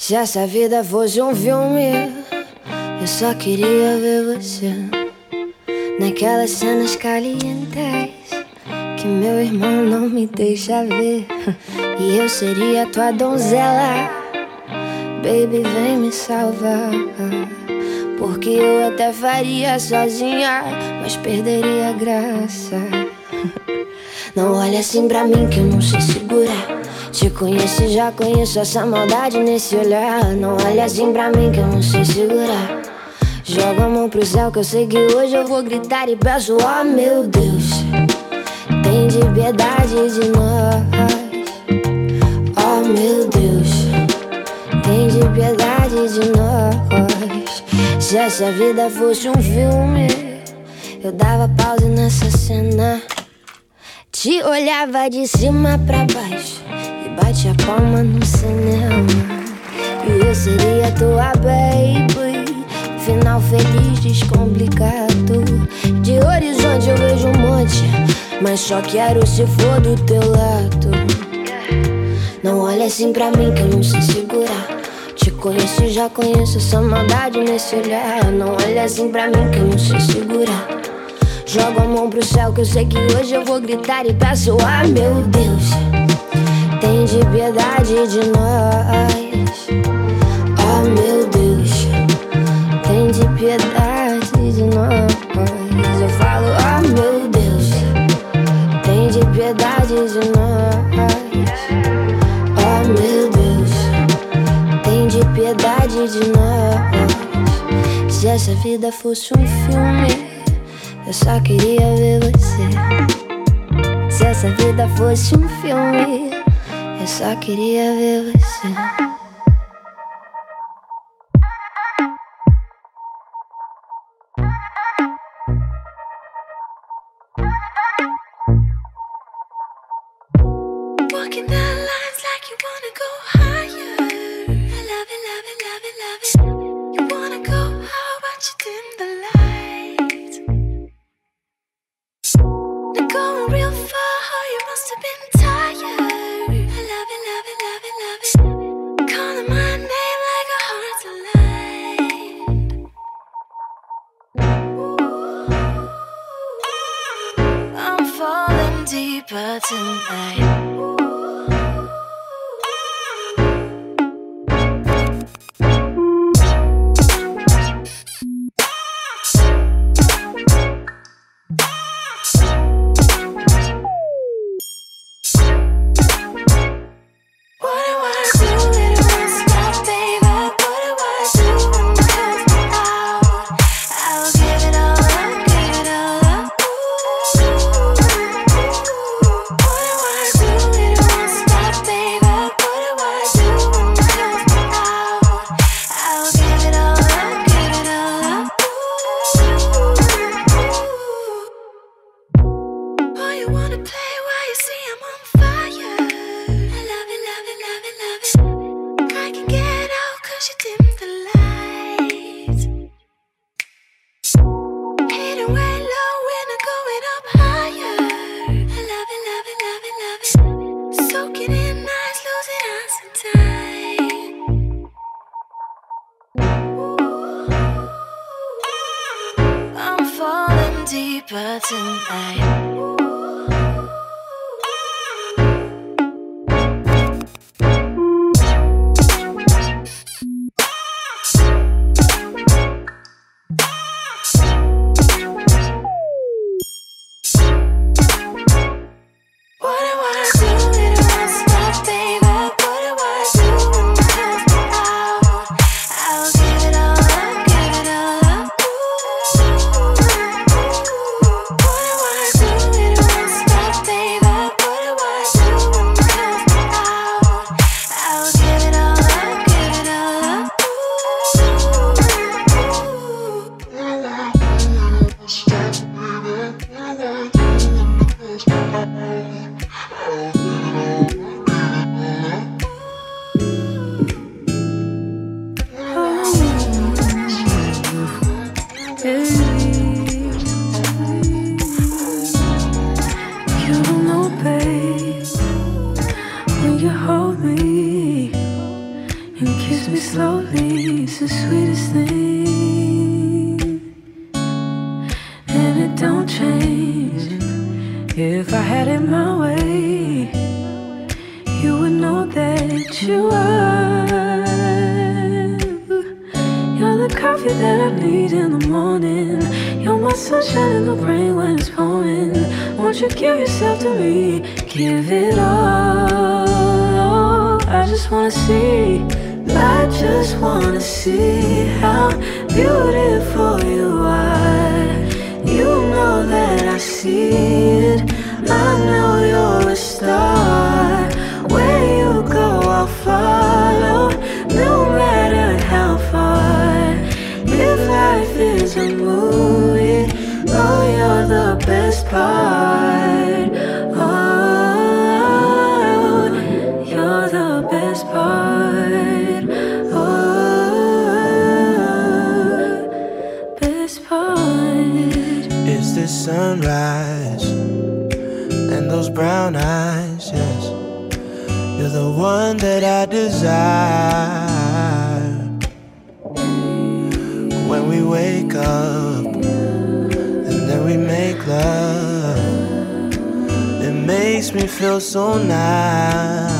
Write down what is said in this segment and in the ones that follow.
Se essa vida fosse um filme, eu só queria ver você naquelas cenas calientes que meu irmão não me deixa ver. E eu seria tua donzela, baby, vem me salvar. Porque eu até faria sozinha, mas perderia a graça. Não olha assim pra mim que eu não sei segurar. Te conheço já conheço essa maldade nesse olhar. Não olha assim pra mim que eu não sei segurar. Joga a mão pro céu que eu sei que hoje eu vou gritar e peço, oh meu Deus, tem de piedade de nós. Oh meu Deus, tem de piedade de nós. Se essa vida fosse um filme, eu dava pausa nessa cena. Te olhava de cima pra baixo bate a palma no cinema. E eu seria tua baby. Final feliz, descomplicado. De horizonte eu vejo um monte, mas só quero se for do teu lado. Não olha assim pra mim que eu não sei segurar. Te conheço já conheço essa maldade nesse olhar. Não olha assim pra mim que eu não sei segurar. Jogo a mão pro céu que eu sei que hoje eu vou gritar e peço, ah meu Deus, tem de piedade de nós. Oh meu Deus, tem de piedade de nós. Eu falo, oh meu Deus, tem de piedade de nós. Oh meu Deus, tem de piedade de nós. Se essa vida fosse um filme. Eu só queria ver você. Se essa vida fosse um filme, só queria ver você. My sunshine in the rain when it's pouring. Won't you give yourself to me? Give it all. I just wanna see. I just wanna see how beautiful you are. You know that I see it. I know you're a star. Where you go, I'll follow. No matter how far. If life is a movie, best part. Oh, you're the best part. Oh, best part. It's the sunrise and those brown eyes, yes. You're the one that I desire. When we wake up it makes me feel so nice.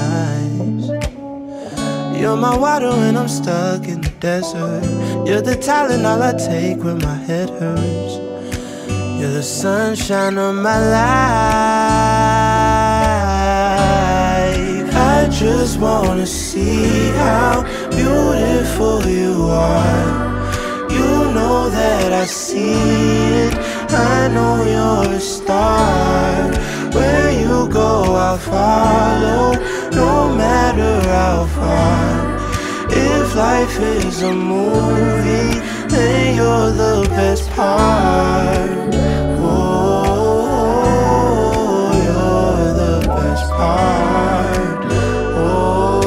You're my water when I'm stuck in the desert. You're the Tylenol I take when my head hurts. You're the sunshine of my life. I just wanna see how beautiful you are. You know that I see it. I know you're a star. Where you go, I'll follow, no matter how far. If life is a movie, then you're the best part. Oh, you're the best part. Oh,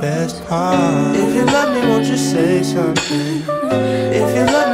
best part. If you love me, won't you say something? If you love me?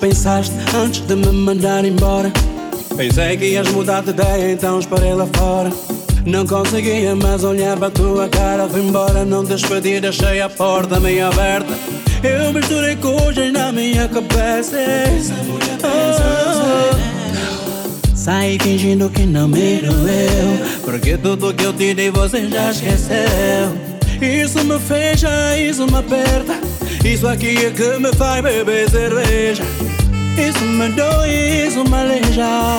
Pensaste antes de me mandar embora? Pensei que ias mudar de ideia, então esperei lá fora. Não conseguia mais olhar para a tua cara, fui embora, não despedi, deixei a porta meio aberta. Eu misturei coisas na minha cabeça. Oh, Saí fingindo que não me doeu Porque tudo que eu te dei você já esqueceu Isso me fecha, isso me aperta Isso aqui é que me faz beber cerveja Isso me dói, isso me aleija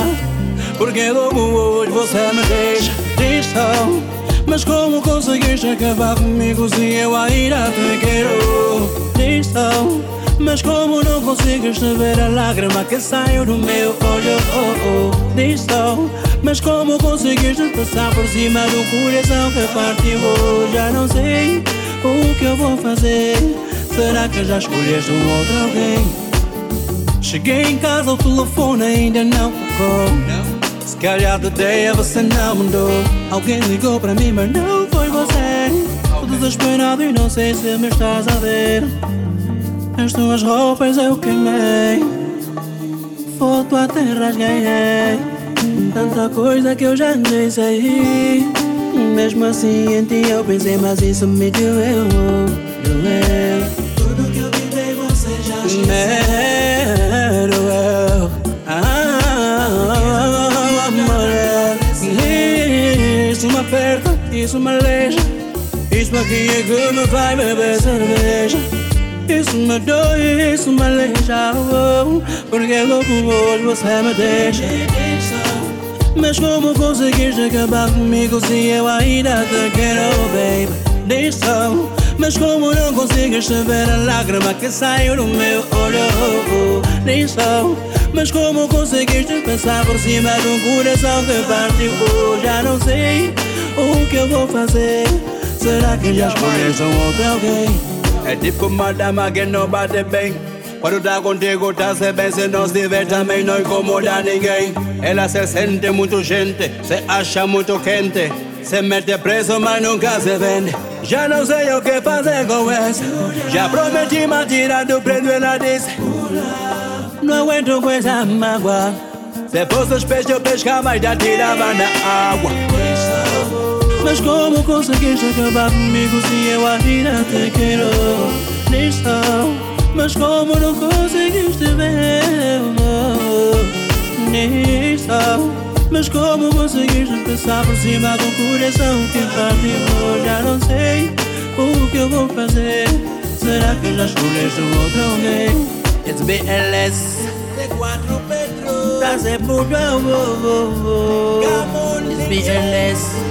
Porque logo hoje você me deixa tristão Mas como conseguiste acabar comigo se eu ainda te quero? Tristão mas como não conseguiste ver a lágrima que saiu do meu olho? Oh, mas como conseguiste passar por cima do coração que partiu? Já não sei o que eu vou fazer. Será que já escolheste um outro alguém? Cheguei em casa, o telefone ainda não tocou. Se calhar de ideia você não mandou. Alguém ligou para mim, mas não foi você. Tô desesperado e não sei se me estás a ver. As tuas roupas eu queimei. Foto até rasguei. Tanta coisa que eu já nem sei. Mesmo assim em ti eu pensei Mas isso me doeu. Doeu. Tudo que eu tentei você já esqueceu isso me aleja. Isso aqui é que me vai beber cerveja. Isso me dói, isso me aleja. Oh, porque louco hoje você me deixa. Mas como conseguiste acabar comigo se eu ainda te quero, baby? Deixa. Mas como não consegues ver a lágrima que saiu do meu olho? Deixa. Mas como conseguiste passar por cima de um coração que partiu? Oh, já não sei o que eu vou fazer. Será que já escolheste um outro alguém? É tipo uma dama que não bate bem. Quando tá contigo, tá se bem. Se não estiver também, não incomoda ninguém. Ela se sente muito gente, se acha muito quente. Se mete preso, mas nunca se vende. Já não sei o que fazer com essa. Já prometi me tirar do prédio, ela disse. Não aguento com essa mágoa. Se fosse os peixes, eu pescava e já tirava na água. Mas como conseguiste acabar comigo se eu ainda te quero? Nisso, mas como não conseguiste ver? Nisso, mas como conseguiste passar por cima do coração que partiu? Já não sei o que eu vou fazer. Será que já escolheste outro alguém? It's BLS C4 Petro Tá sempre por It's BLS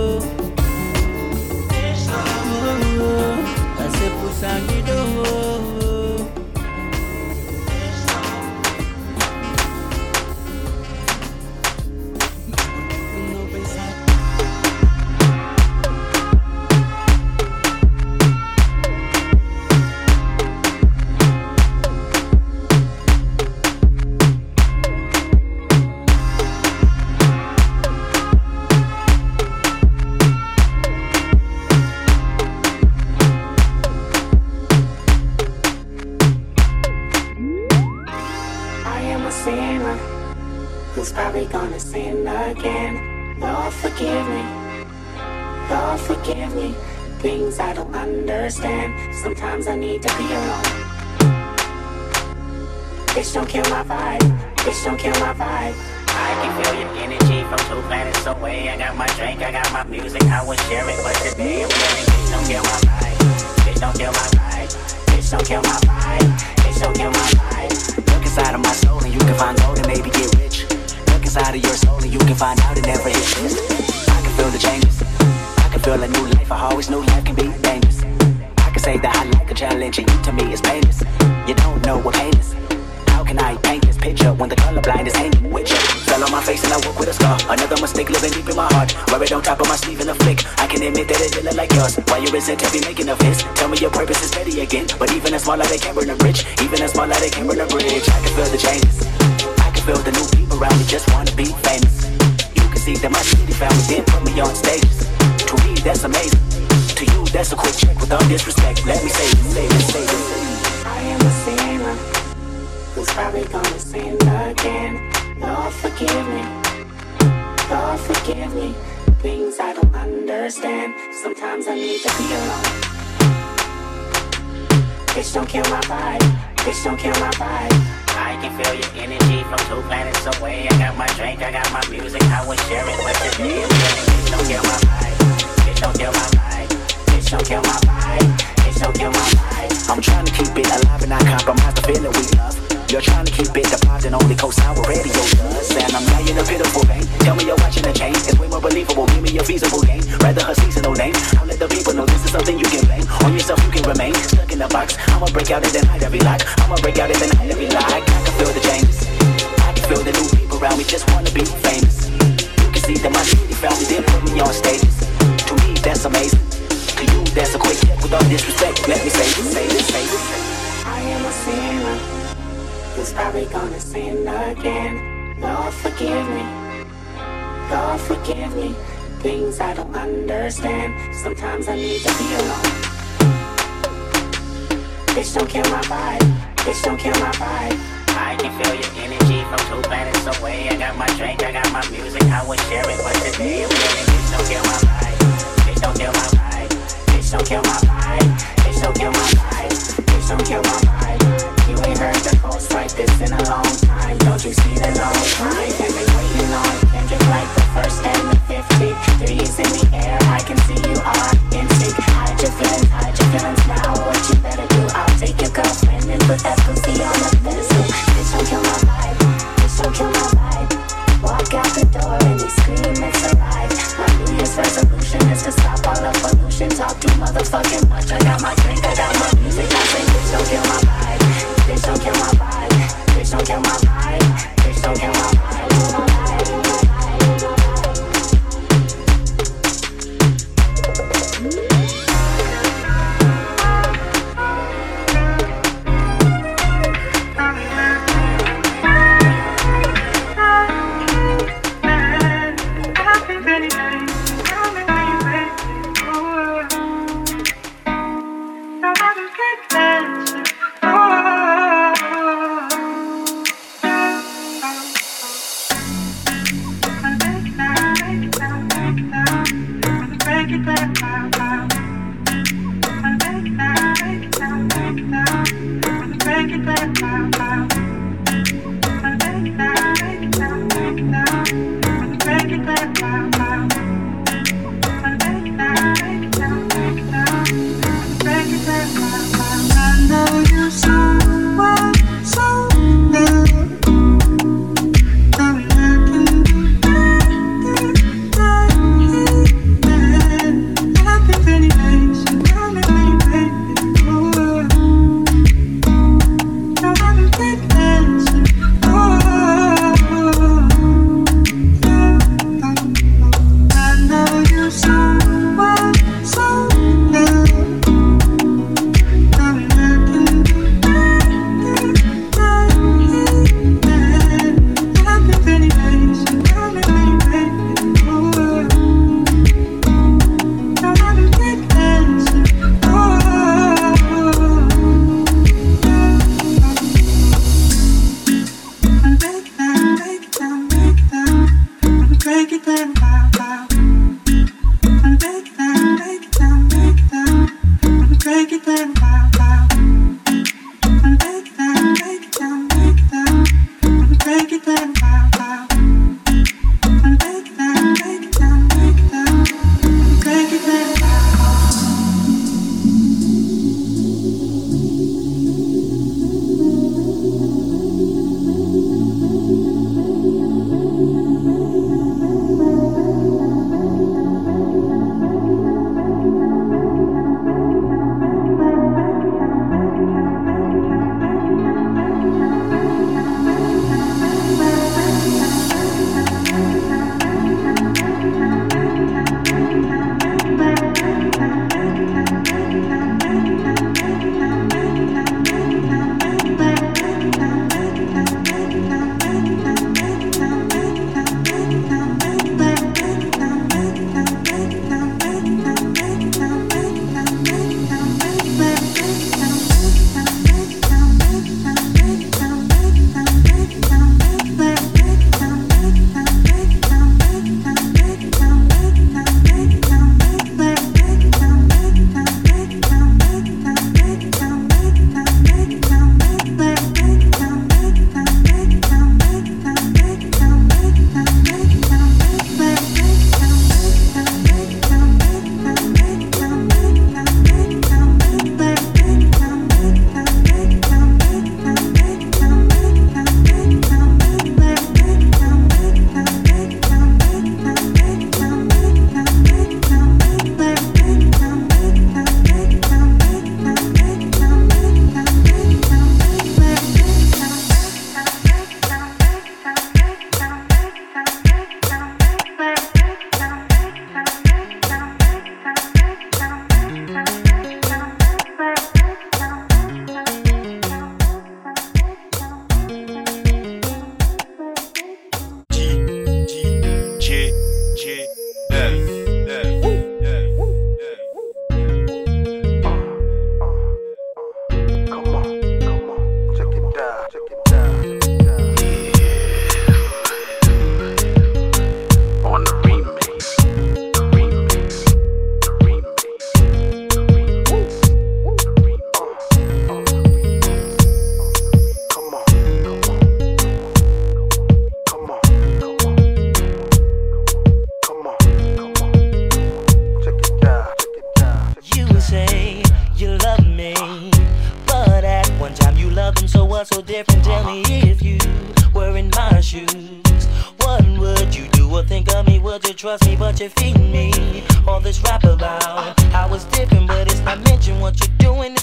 find gold and maybe get rich. Look inside of your soul and you can find out it never this. I can feel the changes. I can feel a new life. I always knew life can be dangerous I can say that I like a challenge and you to me is painless. You don't know what pain is. How can I paint this picture when the colorblind is hanging with you? Fell on my face and I walk with a scar. Another mistake living deep in my heart. Wear it on top of my sleeve in a flick. I can admit that it didn't like yours. Why you resent be making a fist? Tell me your purpose is steady again. But even a smaller they can't burn a bridge. Even a smaller they can't burn a bridge. I can feel the changes. Feel the new people around me just wanna be famous. You can see that my city family did put me on stages. To me, that's amazing. To you, that's a quick check with all disrespect. Let me say this, say this, say this. I am a sinner who's probably gonna sin again. Lord, forgive me. Lord, forgive me. Things I don't understand. Sometimes I need to be alone. Bitch, don't kill my vibe. Bitch, don't kill my vibe. I can feel your energy from two planets away. I got my drink, I got my music, I will share it, today I'm feeling. Bitch, don't kill my vibe. Bitch, don't kill my vibe don't kill my vibe. Bitch, don't kill my vibe. I'm trying to keep it alive and not compromise the feeling we love. You're trying to keep it apart and only co-sign what radio does. And I'm lying a pitiful pain. Tell me you're watching a change. It's way more believable. Give me a feasible game. Rather her seasonal name. I'll let the people know this is something you can blame. On yourself you can remain stuck in the box. I'ma break out in the night every lock. I'ma break out in the night Sometimes I need to be alone. Bitch, don't kill my vibe. Bitch, don't kill my vibe. I can feel your energy from two planets away. I got my drink, I got my music. I would share it, but today I'm feeling. Bitch, don't kill my vibe. Bitch, don't kill my vibe. Bitch, don't kill my vibe. trust me, but you feed me all this rap about. I was dipping, but it's not mention what you're doing.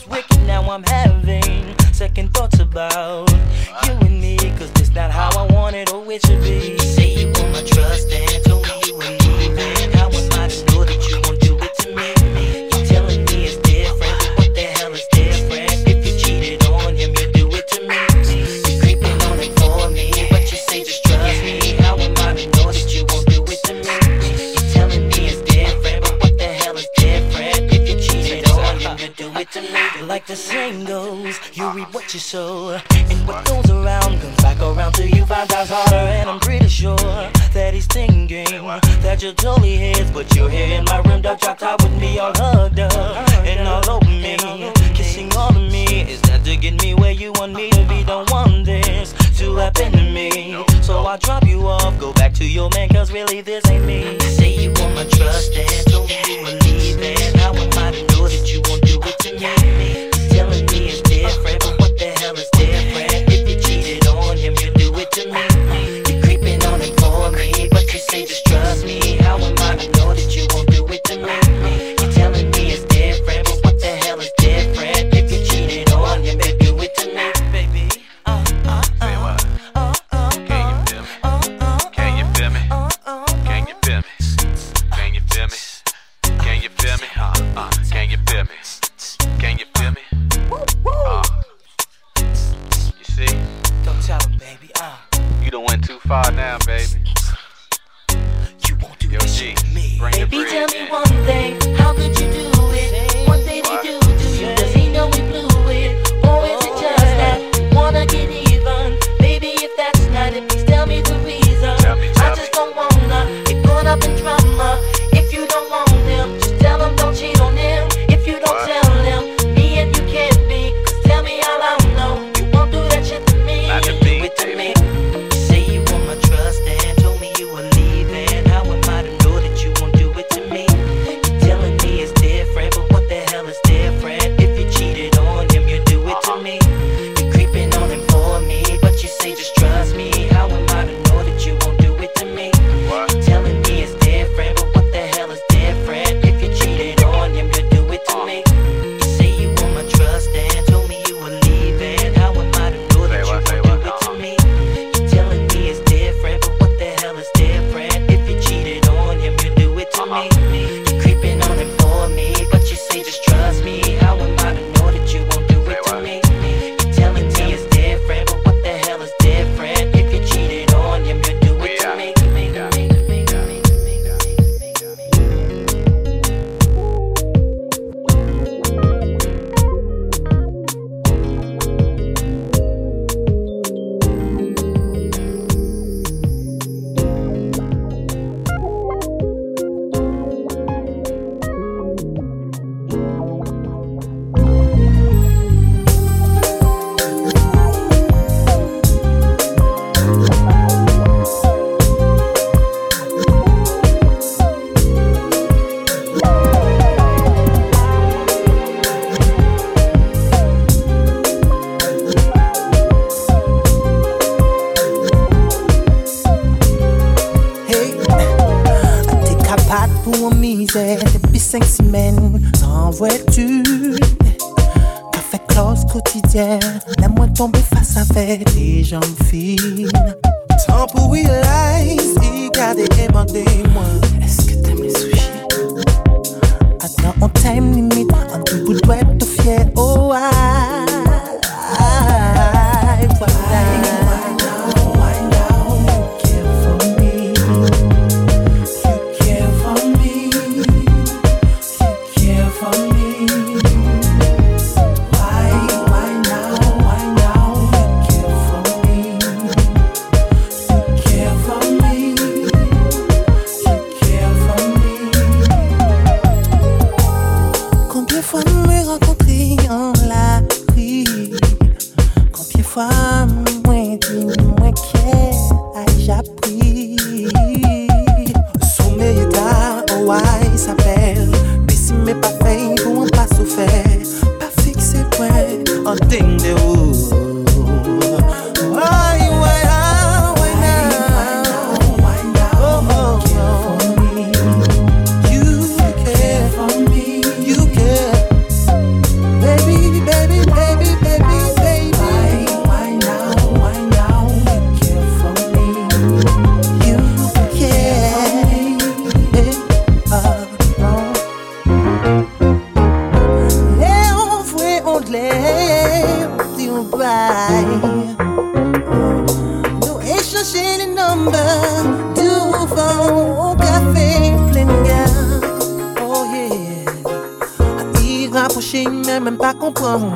J'ai oh, même pas comprendre.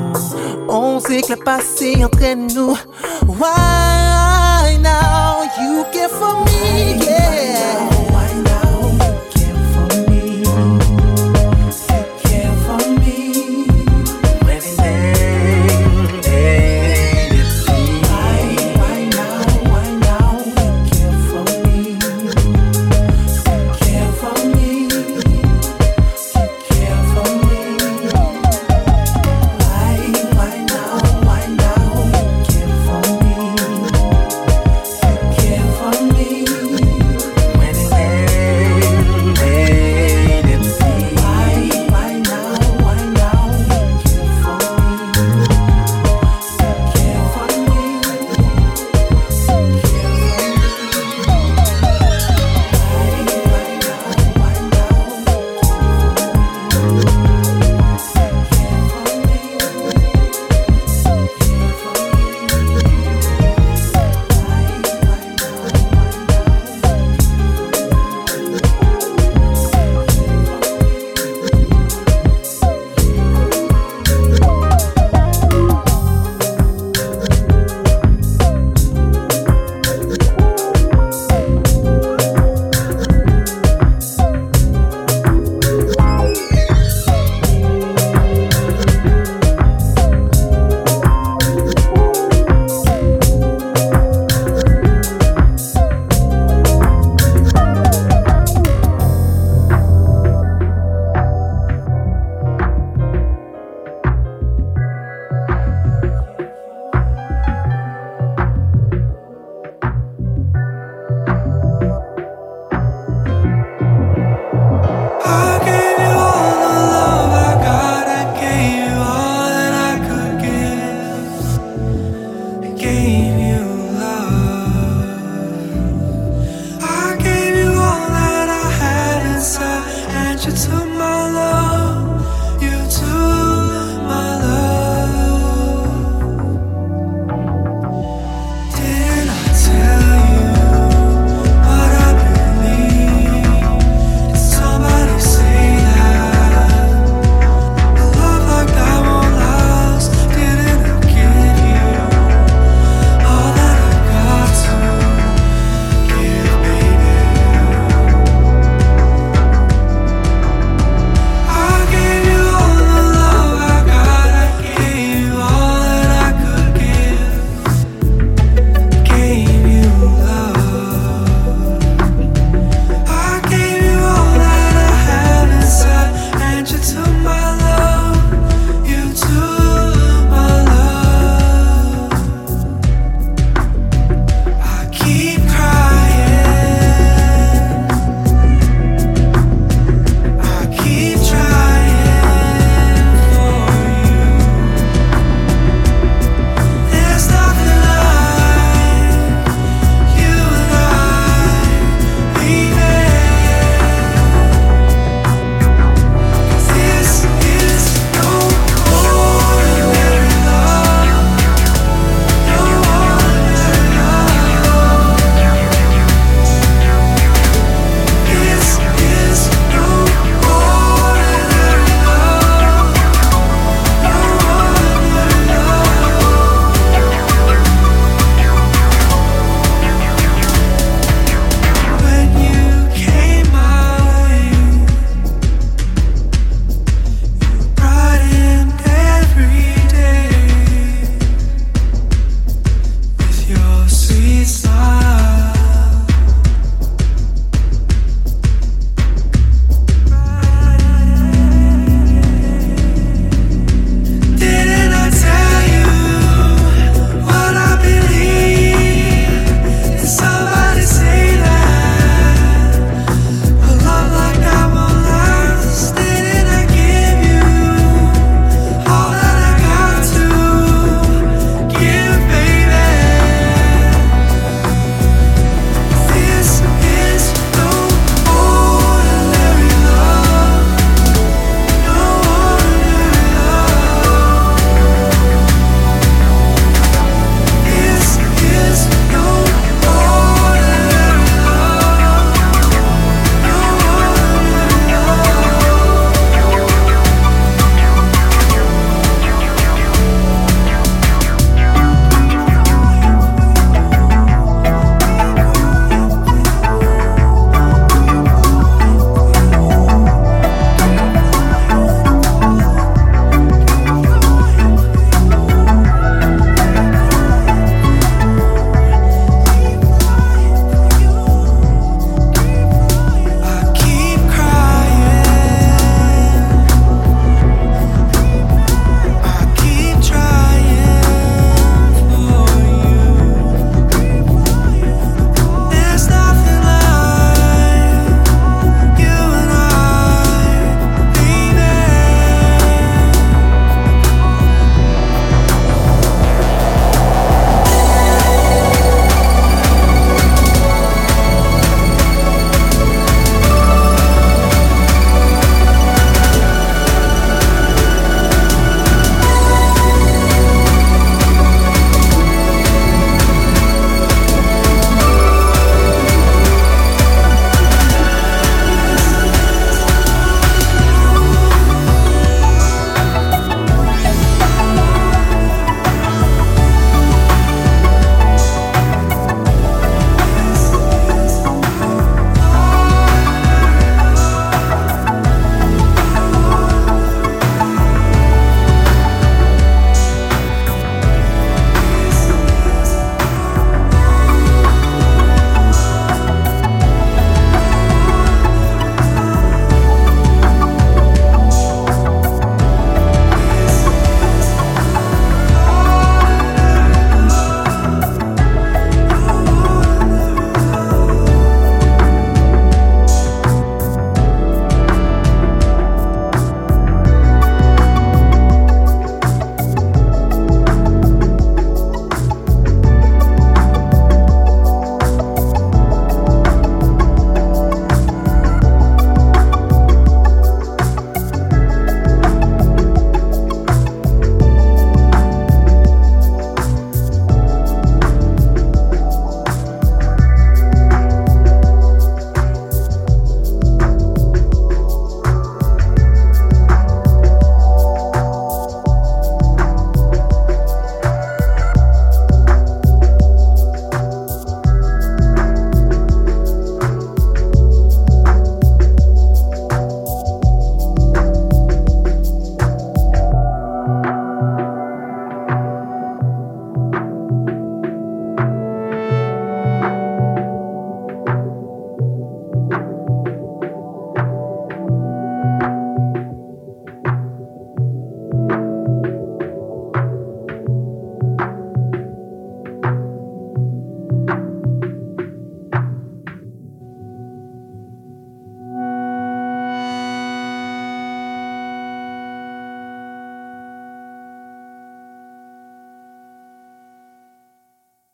On sait que le passé entraîne nous.